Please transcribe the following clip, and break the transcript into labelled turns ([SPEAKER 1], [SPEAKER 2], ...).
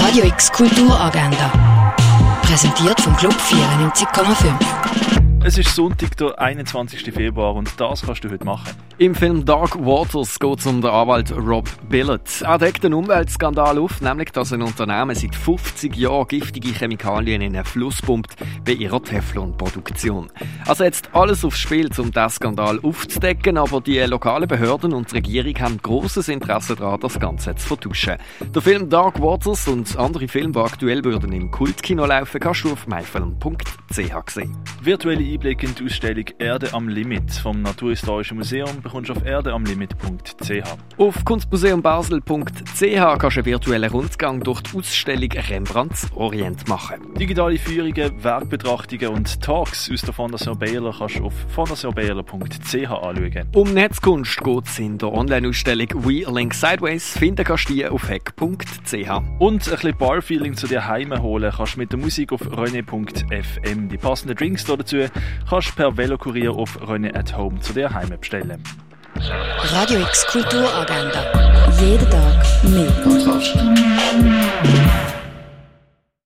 [SPEAKER 1] Radio X Kulturagenda. Präsentiert vom Club 94,5.
[SPEAKER 2] Es ist Sonntag, der 21. Februar und das kannst du heute machen.
[SPEAKER 3] Im Film Dark Waters geht es um den Anwalt Rob Billett. Er deckt einen Umweltskandal auf, nämlich dass ein Unternehmen seit 50 Jahren giftige Chemikalien in einen Fluss pumpt bei ihrer Teflon-Produktion. Er setzt alles aufs Spiel, um diesen Skandal aufzudecken, aber die lokalen Behörden und die Regierung haben großes Interesse daran, das Ganze zu vertuschen. Der Film Dark Waters und andere Filme, die aktuell würden im Kultkino laufen, kannst du auf myfilm.ch sehen.
[SPEAKER 2] Virtuelle Einblick in die Ausstellung Erde am Limit vom Naturhistorischen Museum bekommst du auf erdeamlimit.ch.
[SPEAKER 3] Auf kunstmuseumbasel.ch kannst du einen virtuellen Rundgang durch die Ausstellung Rembrandts Orient machen.
[SPEAKER 2] Digitale Führungen, Werkbetrachtungen und Talks aus der Fondation Baylor kannst du auf fondationbaylor.ch anschauen.
[SPEAKER 3] Um Netzkunst geht es in der Online-Ausstellung We Link Sideways. Finden kannst du die auf hack.ch.
[SPEAKER 2] Und ein bisschen Barfeeling zu dir heim holen kannst du mit der Musik auf rené.fm. Die passenden Drinks dazu kannst du per Velokurier auf René at Home zu dir heim bestellen.
[SPEAKER 1] Radio X Kulturagenda. Jeden Tag mehr.